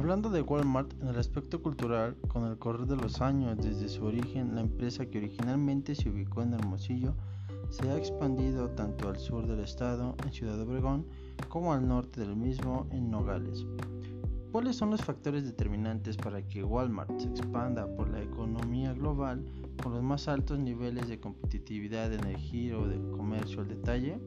Hablando de Walmart en el aspecto cultural, con el correr de los años desde su origen, la empresa que originalmente se ubicó en Hermosillo se ha expandido tanto al sur del estado, en Ciudad Obregón, como al norte del mismo, en Nogales. ¿Cuáles son los factores determinantes para que Walmart se expanda por la economía global con los más altos niveles de competitividad en el giro del comercio al detalle?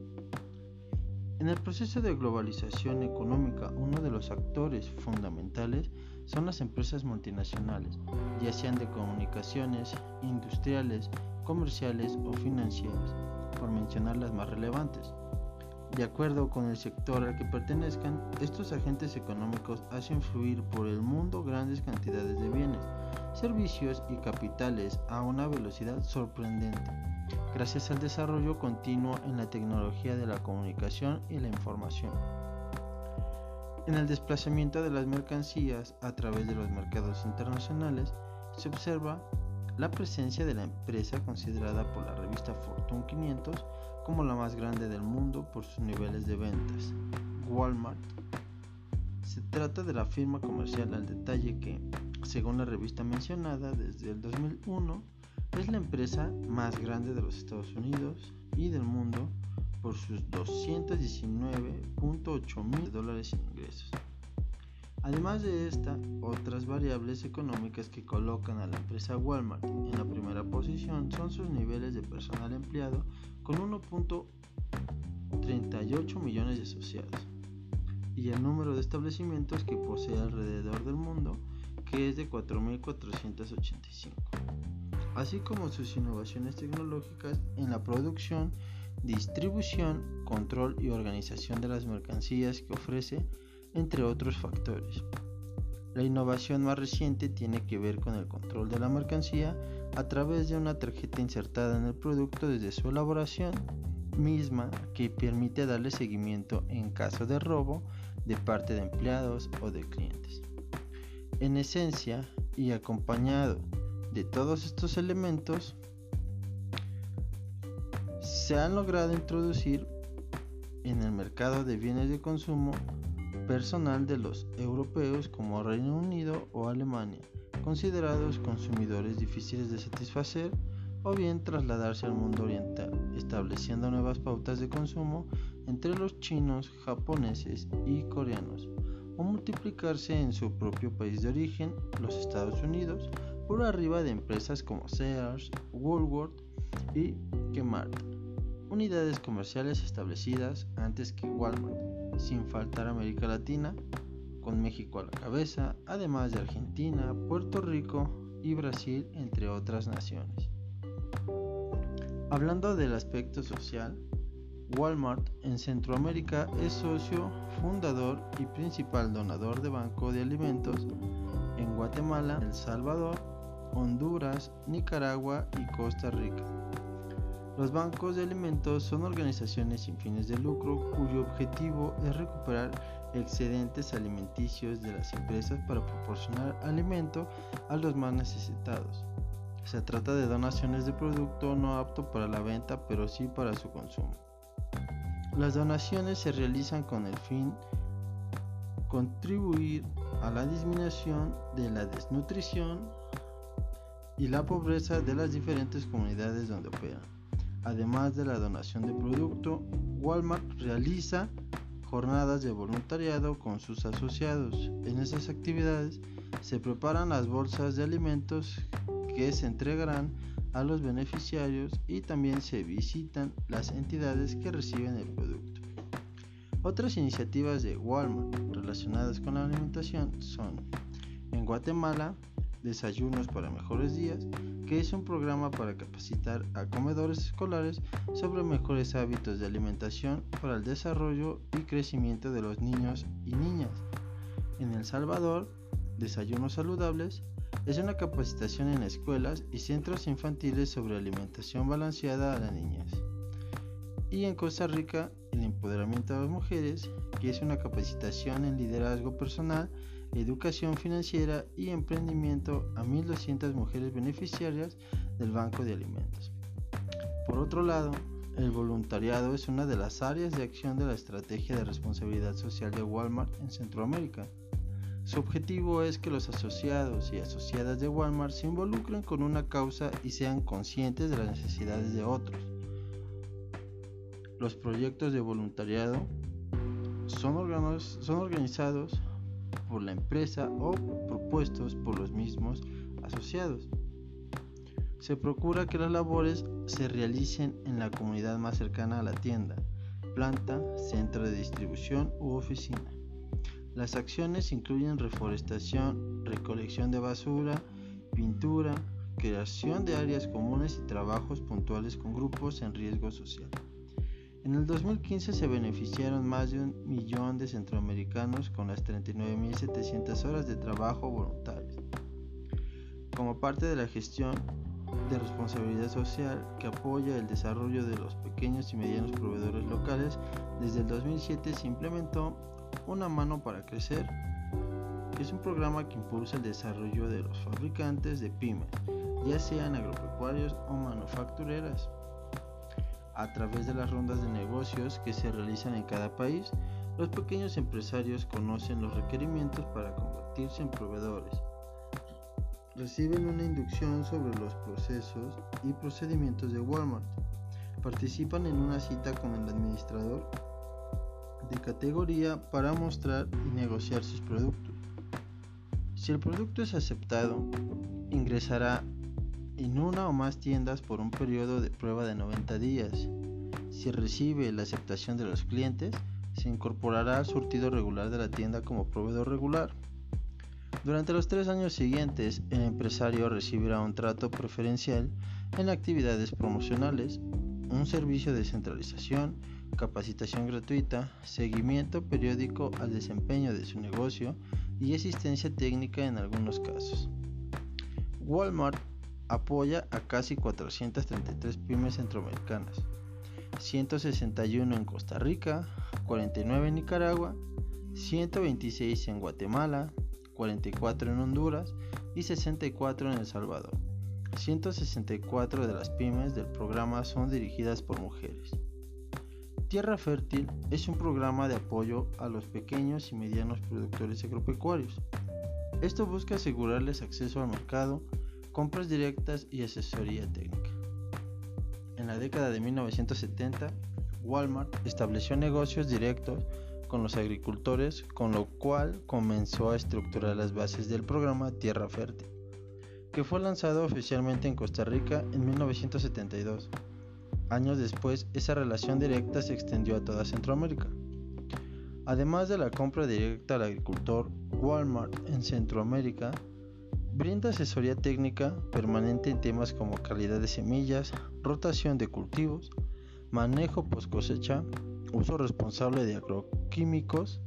En el proceso de globalización económica, uno de los actores fundamentales son las empresas multinacionales, ya sean de comunicaciones, industriales, comerciales o financieras, por mencionar las más relevantes. De acuerdo con el sector al que pertenezcan, estos agentes económicos hacen fluir por el mundo grandes cantidades de bienes, servicios y capitales a una velocidad sorprendente, gracias al desarrollo continuo en la tecnología de la comunicación y la información. En el desplazamiento de las mercancías a través de los mercados internacionales, se observa la presencia de la empresa considerada por la revista Fortune 500 como la más grande del mundo por sus niveles de ventas, Walmart. Se trata de la firma comercial al detalle que, según la revista mencionada desde el 2001, es la empresa más grande de los Estados Unidos y del mundo por sus 219.8 mil dólares en ingresos. Además de esta, otras variables económicas que colocan a la empresa Walmart en la primera posición son sus niveles de personal empleado con 1.38 millones de asociados y el número de establecimientos que posee alrededor del mundo que es de 4.485, así como sus innovaciones tecnológicas en la producción, distribución, control y organización de las mercancías que ofrece entre otros factores. La innovación más reciente tiene que ver con el control de la mercancía a través de una tarjeta insertada en el producto desde su elaboración, misma que permite darle seguimiento en caso de robo de parte de empleados o de clientes. En esencia, y acompañado de todos estos elementos, se han logrado introducir en el mercado de bienes de consumo personal de los europeos como Reino Unido o Alemania, considerados consumidores difíciles de satisfacer, o bien trasladarse al mundo oriental, estableciendo nuevas pautas de consumo entre los chinos, japoneses y coreanos, o multiplicarse en su propio país de origen, los Estados Unidos, por arriba de empresas como Sears, Woolworth y Kmart, unidades comerciales establecidas antes que Walmart sin faltar América Latina, con México a la cabeza, además de Argentina, Puerto Rico y Brasil, entre otras naciones. Hablando del aspecto social, Walmart en Centroamérica es socio, fundador y principal donador de Banco de Alimentos en Guatemala, El Salvador, Honduras, Nicaragua y Costa Rica. Los bancos de alimentos son organizaciones sin fines de lucro cuyo objetivo es recuperar excedentes alimenticios de las empresas para proporcionar alimento a los más necesitados. Se trata de donaciones de producto no apto para la venta pero sí para su consumo. Las donaciones se realizan con el fin contribuir a la disminución de la desnutrición y la pobreza de las diferentes comunidades donde operan. Además de la donación de producto, Walmart realiza jornadas de voluntariado con sus asociados. En esas actividades se preparan las bolsas de alimentos que se entregarán a los beneficiarios y también se visitan las entidades que reciben el producto. Otras iniciativas de Walmart relacionadas con la alimentación son en Guatemala, desayunos para mejores días, que es un programa para capacitar a comedores escolares sobre mejores hábitos de alimentación para el desarrollo y crecimiento de los niños y niñas. En El Salvador, Desayunos Saludables es una capacitación en escuelas y centros infantiles sobre alimentación balanceada a las niñas. Y en Costa Rica, el empoderamiento de las mujeres, que es una capacitación en liderazgo personal educación financiera y emprendimiento a 1.200 mujeres beneficiarias del Banco de Alimentos. Por otro lado, el voluntariado es una de las áreas de acción de la estrategia de responsabilidad social de Walmart en Centroamérica. Su objetivo es que los asociados y asociadas de Walmart se involucren con una causa y sean conscientes de las necesidades de otros. Los proyectos de voluntariado son, organizados por la empresa o propuestos por los mismos asociados. Se procura que las labores se realicen en la comunidad más cercana a la tienda, planta, centro de distribución u oficina. Las acciones incluyen reforestación, recolección de basura, pintura, creación de áreas comunes y trabajos puntuales con grupos en riesgo social. En el 2015 se beneficiaron más de un millón de centroamericanos con las 39.700 horas de trabajo voluntarios. Como parte de la gestión de responsabilidad social que apoya el desarrollo de los pequeños y medianos proveedores locales, desde el 2007 se implementó una mano para crecer, que es un programa que impulsa el desarrollo de los fabricantes de pymes, ya sean agropecuarios o manufactureras. A través de las rondas de negocios que se realizan en cada país, los pequeños empresarios conocen los requerimientos para convertirse en proveedores. Reciben una inducción sobre los procesos y procedimientos de Walmart. Participan en una cita con el administrador de categoría para mostrar y negociar sus productos. Si el producto es aceptado, ingresará en una o más tiendas por un periodo de prueba de 90 días. Si recibe la aceptación de los clientes, se incorporará al surtido regular de la tienda como proveedor regular. Durante los tres años siguientes, el empresario recibirá un trato preferencial en actividades promocionales, un servicio de centralización, capacitación gratuita, seguimiento periódico al desempeño de su negocio y asistencia técnica en algunos casos. Walmart apoya a casi 433 pymes centroamericanas, 161 en Costa Rica, 49 en Nicaragua, 126 en Guatemala, 44 en Honduras y 64 en El Salvador. 164 de las pymes del programa son dirigidas por mujeres. Tierra Fértil es un programa de apoyo a los pequeños y medianos productores agropecuarios. Esto busca asegurarles acceso al mercado, compras directas y asesoría técnica. En la década de 1970, Walmart estableció negocios directos con los agricultores, con lo cual comenzó a estructurar las bases del programa Tierra Fértil, que fue lanzado oficialmente en Costa Rica en 1972. Años después, esa relación directa se extendió a toda Centroamérica. Además de la compra directa al agricultor, Walmart en Centroamérica brinda asesoría técnica permanente en temas como calidad de semillas, rotación de cultivos, manejo post cosecha, uso responsable de agroquímicos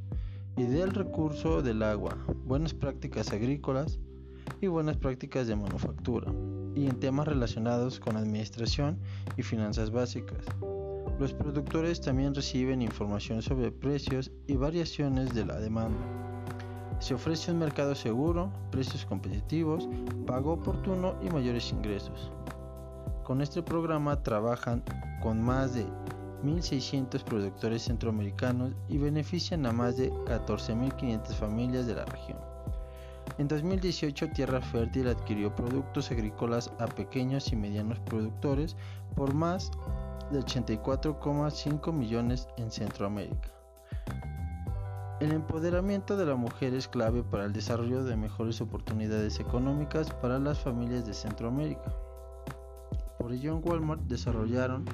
y del recurso del agua, buenas prácticas agrícolas y buenas prácticas de manufactura y en temas relacionados con administración y finanzas básicas. Los productores también reciben información sobre precios y variaciones de la demanda. Se ofrece un mercado seguro, precios competitivos, pago oportuno y mayores ingresos. Con este programa trabajan con más de 1.600 productores centroamericanos y benefician a más de 14.500 familias de la región. En 2018 Tierra Fértil adquirió productos agrícolas a pequeños y medianos productores por más de 84,5 millones en Centroamérica. El empoderamiento de la mujer es clave para el desarrollo de mejores oportunidades económicas para las familias de Centroamérica. Por ello en Walmart desarrollaron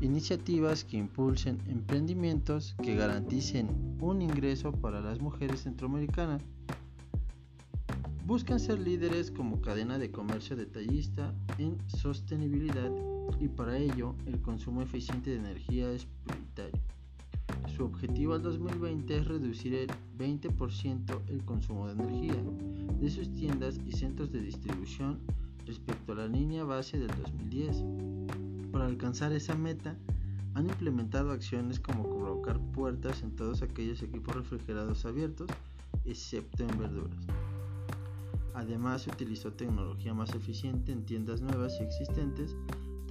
iniciativas que impulsen emprendimientos que garanticen un ingreso para las mujeres centroamericanas buscan ser líderes como cadena de comercio detallista en sostenibilidad y para ello el consumo eficiente de energía es prioritario. Su objetivo al 2020 es reducir el 20% el consumo de energía de sus tiendas y centros de distribución respecto a la línea base del 2010. Para alcanzar esa meta, han implementado acciones como colocar puertas en todos aquellos equipos refrigerados abiertos, excepto en verduras. Además, se utilizó tecnología más eficiente en tiendas nuevas y existentes,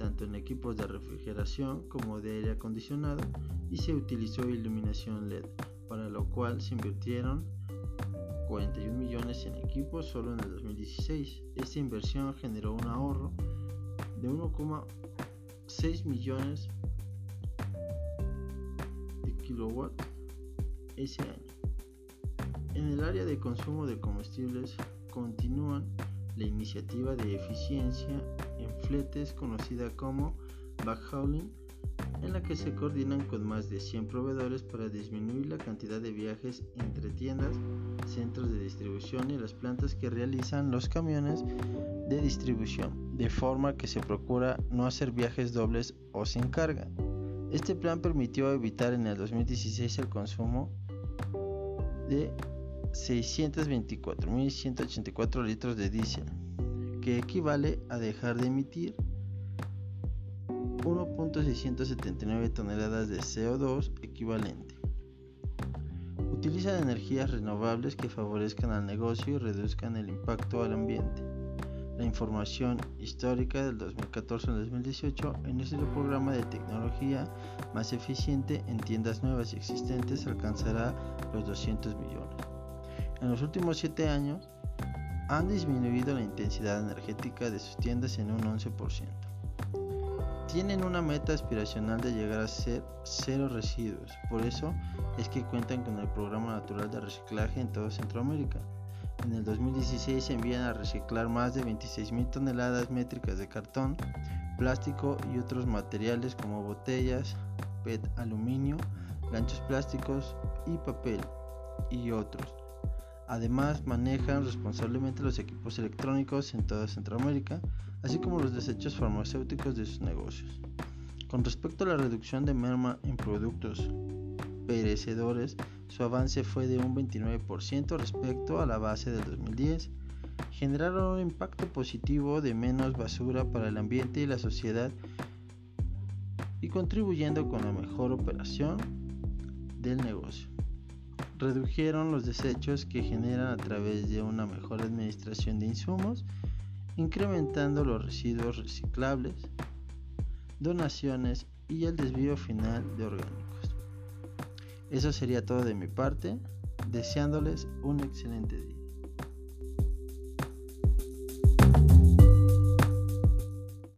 tanto en equipos de refrigeración como de aire acondicionado, y se utilizó iluminación LED, para lo cual se invirtieron 41 millones en equipos solo en el 2016. Esta inversión generó un ahorro de 1,6 millones de kilowatt ese año. En el área de consumo de combustibles continúan la iniciativa de eficiencia conocida como backhauling en la que se coordinan con más de 100 proveedores para disminuir la cantidad de viajes entre tiendas, centros de distribución y las plantas que realizan los camiones de distribución, de forma que se procura no hacer viajes dobles o sin carga. Este plan permitió evitar en el 2016 el consumo de 624.184 litros de diésel, que equivale a dejar de emitir 1.679 toneladas de CO2 equivalente. Utilizan energías renovables que favorezcan al negocio y reduzcan el impacto al ambiente. La información histórica del 2014 al 2018 en nuestro programa de tecnología más eficiente en tiendas nuevas y existentes alcanzará los 200 millones. En los últimos 7 años han disminuido la intensidad energética de sus tiendas en un 11% tienen una meta aspiracional de llegar a ser cero residuos, por eso es que cuentan con el programa natural de reciclaje en toda Centroamérica. En el 2016 se envían a reciclar más de 26.000 toneladas métricas de cartón, plástico y otros materiales como botellas, PET aluminio, ganchos plásticos y papel y otros. Además, manejan responsablemente los equipos electrónicos en toda Centroamérica, así como los desechos farmacéuticos de sus negocios. Con respecto a la reducción de merma en productos perecedores, su avance fue de un 29% respecto a la base del 2010. Generaron un impacto positivo de menos basura para el ambiente y la sociedad y contribuyendo con la mejor operación del negocio redujeron los desechos que generan a través de una mejor administración de insumos, incrementando los residuos reciclables, donaciones y el desvío final de orgánicos. Eso sería todo de mi parte, deseándoles un excelente día.